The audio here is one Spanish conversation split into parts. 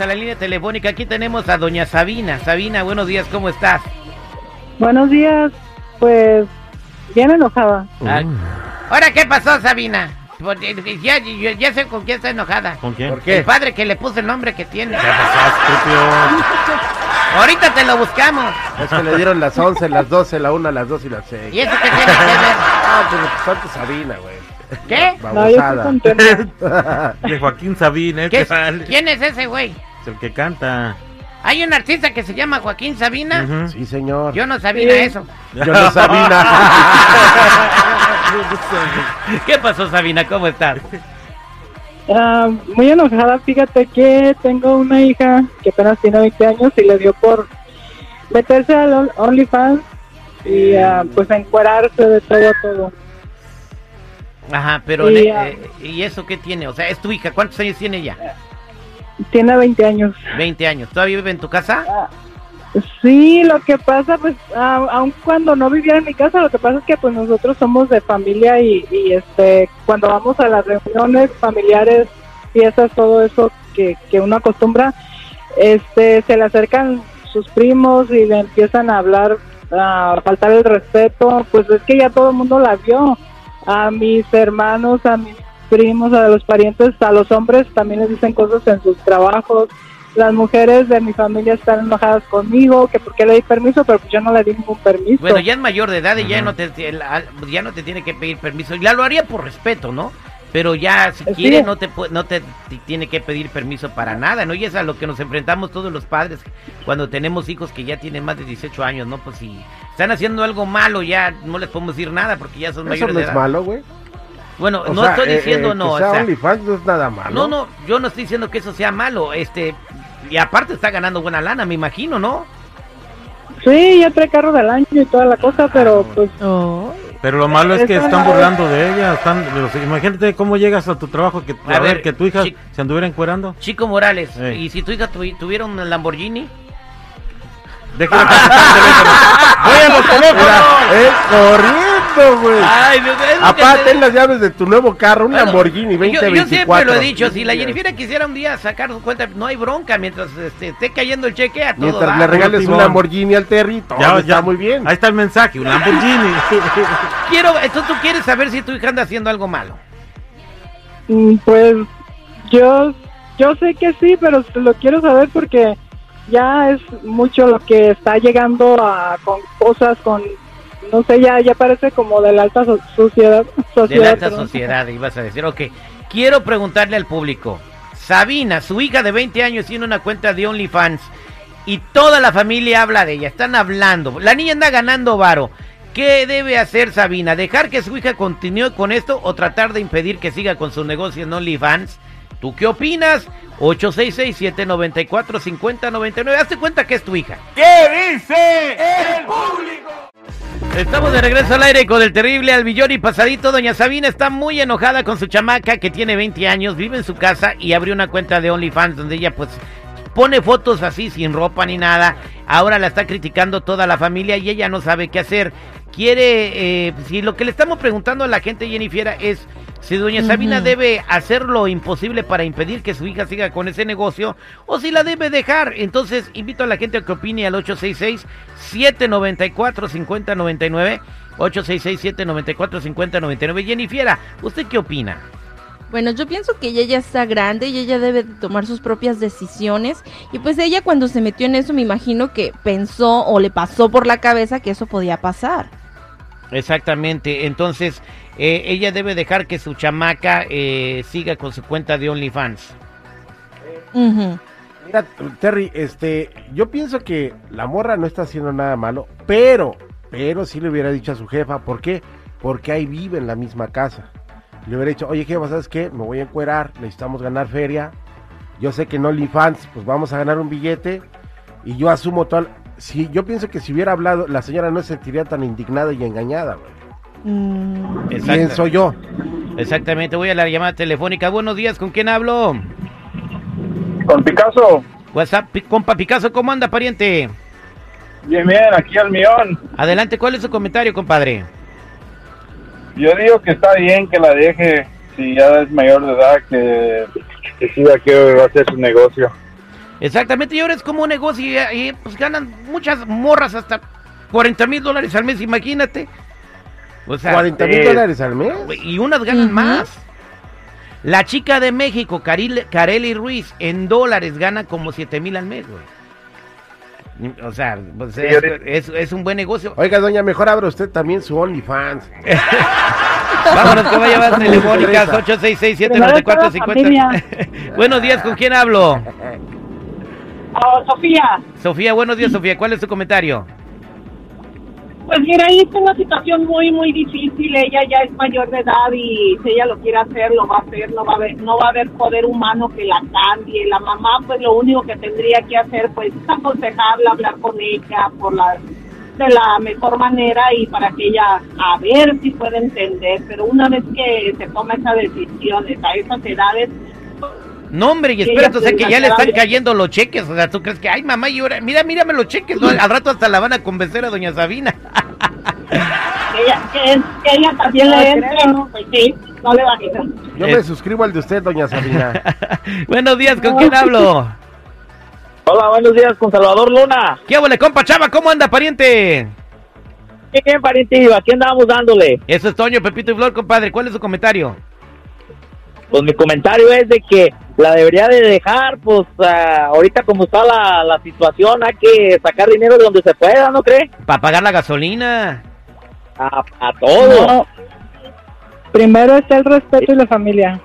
a la línea telefónica. Aquí tenemos a doña Sabina. Sabina, buenos días, ¿cómo estás? Buenos días, pues bien enojada. Ah, Ahora, ¿qué pasó, Sabina? Pues, eh, Ya, ya, ya sé con quién está enojada. ¿Con quién? ¿Por qué? El padre que le puso el nombre que tiene. ¿Qué pasó, estúpido? Ahorita te lo buscamos. Es que le dieron las 11, las 12, la 1, las 2 y las 6. ¿Y eso qué tiene que ver? Ah, pero falta Sabina, güey. ¿Qué? No, yo estoy Babosada. contenta. De Joaquín Sabina, ¿eh? ¿Qué. ¿Quién es ese güey? Es el que canta. Hay un artista que se llama Joaquín Sabina. Sí, señor. Yo no sabía Sí. eso. Yo no Sabina. ¿Qué pasó, Sabina? ¿Cómo estás? Ah, muy enojada, fíjate que tengo una hija que apenas tiene 20 años y le dio por meterse al On- OnlyFans y ah, pues encuerarse de todo a todo. Ajá, pero Y, ah, eh, ¿y eso qué tiene? O sea, es tu hija. ¿Cuántos años tiene ella? Tiene 20 años. 20 años. ¿Todavía vive en tu casa? Ah, Sí, lo que pasa, pues, ah, aun cuando no viviera en mi casa, lo que pasa es que pues nosotros somos de familia y, y, este, cuando vamos a las reuniones familiares, fiestas, todo eso que, que uno acostumbra, este, se le acercan sus primos y le empiezan a hablar, a faltar el respeto, pues es que ya todo el mundo la vio, a mis hermanos, a mis primos, a los parientes, a los hombres también les dicen cosas en sus trabajos, las mujeres de mi familia están enojadas conmigo, que porque le di permiso, pero pues yo no le di ningún permiso. Bueno, ya es mayor de edad y ya no te ya no te tiene que pedir permiso. Ya lo haría por respeto, ¿no? Pero ya si Sí. quiere no te no te, te tiene que pedir permiso para nada, ¿no? Y es a lo que nos enfrentamos todos los padres cuando tenemos hijos que ya tienen más de 18 años, ¿no? Pues si están haciendo algo malo ya no les podemos decir nada porque ya son Eso mayores no de es malo, güey. Bueno, O no sea, estoy eh, diciendo eh, no, Que sea o sea, OnlyFans no es nada malo. no, no, yo no estoy diciendo que eso sea malo, este y aparte está ganando buena lana, me imagino, ¿no? Sí, ya trae carro del año y toda la cosa, pero pues Pero lo malo es que están burlando de ella. Están, imagínate cómo llegas a tu trabajo que, a, A ver, ver, que tu hija se anduviera encuerando. Chico Morales, Ey. y si tu hija tuvi- tuviera un Lamborghini, Déjala teléfono. Voy a los teléfonos. Mira, eh, corriendo, güey. Ay, no, es lo que Aparte, te- ten las llaves de tu nuevo carro, un Bueno, Lamborghini yo- 2024. Yo, siempre lo he dicho, si la Jennifer quisiera un día sacar su cuenta, no hay bronca, mientras este, esté cayendo el cheque a todo Mientras le regales un. Lamborghini al Terry, todo Ya, está ya. muy bien. Ahí está el mensaje, un Lamborghini. Quiero, entonces tú quieres saber si tu hija anda haciendo algo malo. mm, pues yo yo sé que sí, pero lo quiero saber porque ya es mucho lo que está llegando a con cosas con no sé, ya ya parece como de la alta so- sociedad, De sociedad la alta sociedad, ibas a decir, ok. Quiero preguntarle al público. Sabina, su hija de 20 años tiene una cuenta de OnlyFans y toda la familia habla de ella, están hablando. La niña anda ganando varo. ¿Qué debe hacer Sabina? ¿Dejar que su hija continúe con esto o tratar de impedir que siga con su negocio en OnlyFans? ¿Tú qué opinas? 866-794-5099. Hazte cuenta que es tu hija. ¿Qué dice el público? Estamos de regreso al aire con el terrible Albillón y pasadito. Doña Sabina está muy enojada con su chamaca que tiene 20 años, vive en su casa y abrió una cuenta de OnlyFans donde ella pues pone fotos así sin ropa ni nada. Ahora la está criticando toda la familia y ella no sabe qué hacer. Quiere, eh, si lo que le estamos preguntando a la gente, Jennifer, es si doña Sabina debe hacer lo imposible para impedir que su hija siga con ese negocio o si la debe dejar. Entonces, invito a la gente a que opine al 866-794-5099. 866-794-5099. Jennifer, ¿usted qué opina? Bueno, yo pienso que ella ya está grande y ella debe de tomar sus propias decisiones. Y pues ella cuando se metió en eso me imagino que pensó o le pasó por la cabeza que eso podía pasar. Exactamente. Entonces, eh, ella debe dejar que su chamaca eh, siga con su cuenta de OnlyFans. Ujú. Mira, Terry, este, yo pienso que la morra no está haciendo nada malo, pero, pero sí le hubiera dicho a su jefa, ¿por qué? Porque ahí vive en la misma casa. Le hubiera dicho, oye jefa, ¿sabes qué? Me voy a encuerar, necesitamos ganar feria. Yo sé que en OnlyFans, pues vamos a ganar un billete y yo asumo todo. Si yo pienso que si hubiera hablado, la señora no se sentiría tan indignada y engañada, güey. Mm. Pienso yo. Exactamente. Voy a la llamada telefónica. Buenos días. ¿Con quién hablo? Con Picasso, WhatsApp, compa Picasso, ¿cómo anda, pariente? bien, bien, aquí al millón. Adelante, ¿cuál es su comentario, compadre? Yo digo que está bien que la deje, si ya es mayor de edad, que, que siga que va a hacer su negocio. Exactamente, y ahora es como un negocio y, y, pues ganan muchas morras hasta 40 mil dólares al mes, imagínate. O sea, 40 mil eh, dólares al mes. y unas ganan más. La chica de México, Caril- Carely Ruiz, en dólares gana como 7 mil al mes, güey. O sea, pues, es, es- es un buen negocio. Oiga, doña, mejor abra usted también su OnlyFans. Vámonos con llamadas telefónicas Primero está 866-794-50. Buenos días, ¿con quién hablo? Oh, Sofía, Sofía, buenos días, Sofía. ¿Cuál es tu comentario? Pues mira, ahí está una situación muy, muy difícil. Ella ya es mayor de edad y si ella lo quiere hacer, lo va a hacer. No va a haber, no va a haber poder humano que la cambie. La mamá, pues lo único que tendría que hacer, pues es aconsejarla, hablar con ella por la de la mejor manera y para que ella a ver si puede entender. Pero una vez que se toma esa decisión a esas edades, No, hombre, y espérate, o sea que ya le están cayendo los cheques. O sea, ¿tú crees que, ay, mamá, y ahora, mira, mírame los cheques? ¿no? Al rato hasta la van a convencer a doña Sabina. que ella, que, que ella también le entre, ¿no? pues sí, no le va a quitar. Yo me suscribo al de usted, doña Sabina. buenos días, ¿con quién hablo? Hola, buenos días con Salvador Luna. ¿Qué huele, compa Chava? ¿Cómo anda, pariente? ¿Qué bien, parientillo? Aquí andamos dándole. Eso es Toño, Pepito y Flor, compadre. ¿Cuál es su comentario? Pues mi comentario es de que la debería de dejar, pues ah, ahorita como está la, la situación, hay que sacar dinero de donde se pueda, ¿no cree? Para pagar la gasolina. A, a todo. No. Primero está el respeto y la familia.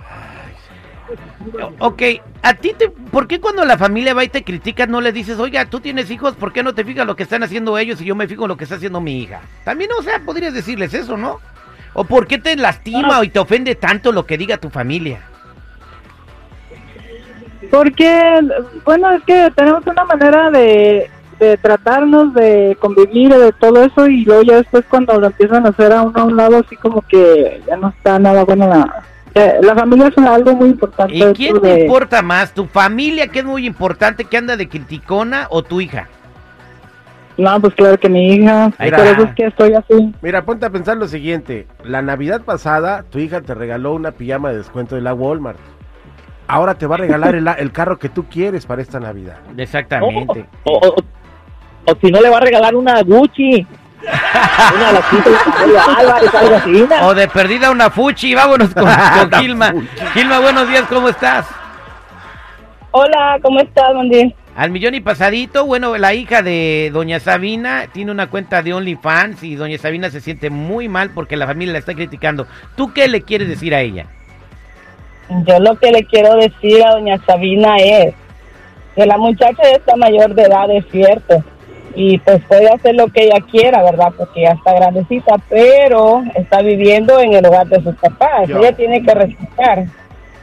Ok, a ti, te, ¿por qué cuando la familia va y te critica no le dices, oiga, tú tienes hijos, ¿por qué no te fijas lo que están haciendo ellos y yo me fijo en lo que está haciendo mi hija? También, o sea, podrías decirles eso, ¿no? ¿O por qué te lastima y te ofende tanto lo que diga tu familia? Porque, bueno, es que tenemos una manera de, de tratarnos, de convivir, de todo eso, y luego ya después cuando lo empiezan a hacer a uno a un lado, así como que ya no está nada bueno la... La familia es algo muy importante. ¿Y quién de- te importa más? ¿Tu familia, que es muy importante, que anda de criticona, o tu hija? No, pues claro que mi hija, Ahí por eso es que estoy así. Mira, ponte a pensar lo siguiente. La Navidad pasada, tu hija te regaló una pijama de descuento de la Walmart. Ahora te va a regalar el, el carro que tú quieres para esta Navidad. Exactamente. O, o- o si no le va a regalar una Gucci. una de las pintas de Álvarez, algo así. ¿no? O de perdida una fuchi, vámonos con, con Gilma. Gilma, buenos días, ¿cómo estás? Hola, ¿cómo estás, Mandy? Al millón y pasadito, bueno, la hija de doña Sabina tiene una cuenta de OnlyFans y doña Sabina se siente muy mal porque la familia la está criticando. ¿Tú qué le quieres decir a ella? Yo lo que le quiero decir a doña Sabina es que la muchacha está mayor de edad, es cierto, y pues puede hacer lo que ella quiera, ¿verdad? Porque ya está grandecita, pero está viviendo en el hogar de sus papás, ella tiene que respetar.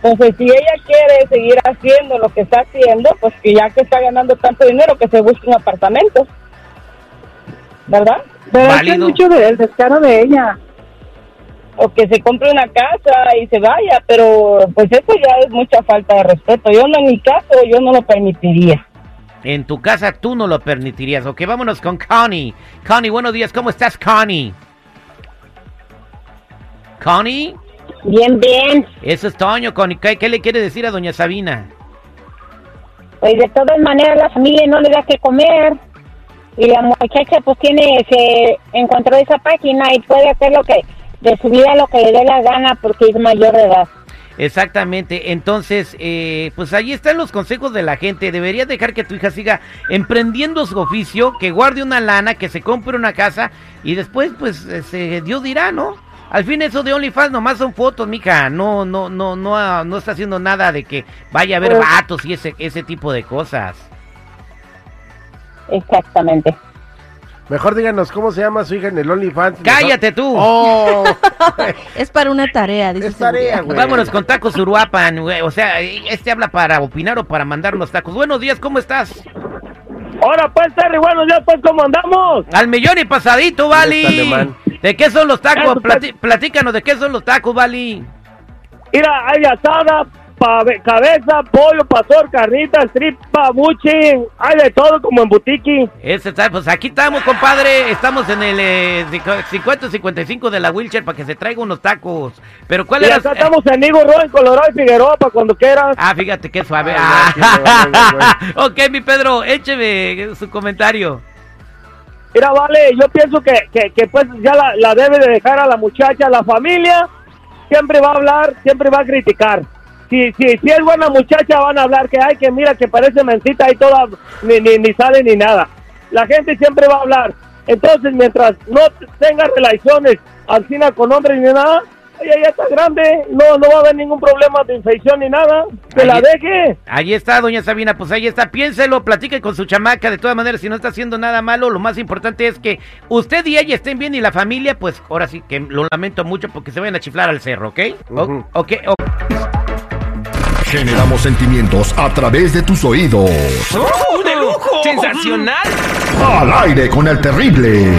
Entonces, si ella quiere seguir haciendo lo que está haciendo, pues que ya que está ganando tanto dinero, que se busque un apartamento, ¿verdad? Pero es mucho del descaro de ella. O que se compre una casa y se vaya, pero pues eso ya es mucha falta de respeto. Yo no, en mi caso, yo no lo permitiría. En tu casa tú no lo permitirías. Ok, vámonos con Connie. Connie, buenos días, ¿cómo estás, Connie? Connie, Bien, bien. eso es Toño, Connie. ¿Qué, qué le quiere decir a doña Sabina? Pues de todas maneras la familia no le da que comer y la muchacha pues tiene, se encontró esa página y puede hacer lo que, de su vida lo que le dé la gana porque es mayor de edad. Exactamente, entonces, eh, pues ahí están los consejos de la gente. Deberías dejar que tu hija siga emprendiendo su oficio, que guarde una lana, que se compre una casa y después, pues, este, Dios dirá, ¿no? Al fin eso de OnlyFans nomás son fotos, mija. No, no, no, no, no está haciendo nada de que vaya a haber Pues- vatos y ese, ese tipo de cosas. Exactamente. Mejor díganos cómo se llama su hija en el OnlyFans. ¡Cállate tú! ¡Oh! Es para una tarea, dice Es tarea, güey. Vámonos con tacos Uruapan, güey. O sea, este habla para opinar o para mandar los tacos. Buenos días, ¿cómo estás? Ahora pues, Terry, buenos días, pues, ¿cómo andamos? Al millón y pasadito, Vali. ¿De qué son los tacos? Platícanos, ¿de qué son los tacos, Vali? Mira, hay asada, cabeza, pollo, pastor, carnitas, tripa, buchi, hay de todo como en boutique. Ese está, pues aquí estamos, compadre. Estamos en el eh, 50-55 de la wheelchair para que se traiga unos tacos. Pero ¿cuál era? acá estamos en Nigo Roy, en Colorado y Figueroa, para cuando quieras. Ah, fíjate qué suave. Ah, Ah. ok, mi Pedro, écheme su comentario. Mira, vale, yo pienso que, que, que, pues ya la, la debe de dejar a la muchacha, la familia siempre va a hablar, siempre va a criticar. Si, si, si es buena muchacha van a hablar que ay, que mira que parece mentita y toda, ni, ni, ni sale ni nada. La gente siempre va a hablar. Entonces, mientras no tenga relaciones alcina con hombres ni nada, ella ya está grande, no, no va a haber ningún problema de infección ni nada. Que la Ahí- deje. Ahí está, doña Sabina, pues ahí está, piénselo, platique con su chamaca, de todas maneras, si no está haciendo nada malo, lo más importante es que usted y ella estén bien y la familia, pues ahora sí que lo lamento mucho porque se vayan a chiflar al cerro, ok. Generamos sentimientos a través de tus oídos. ¡Uh, de lujo! ¡Sensacional! Al aire con el terrible.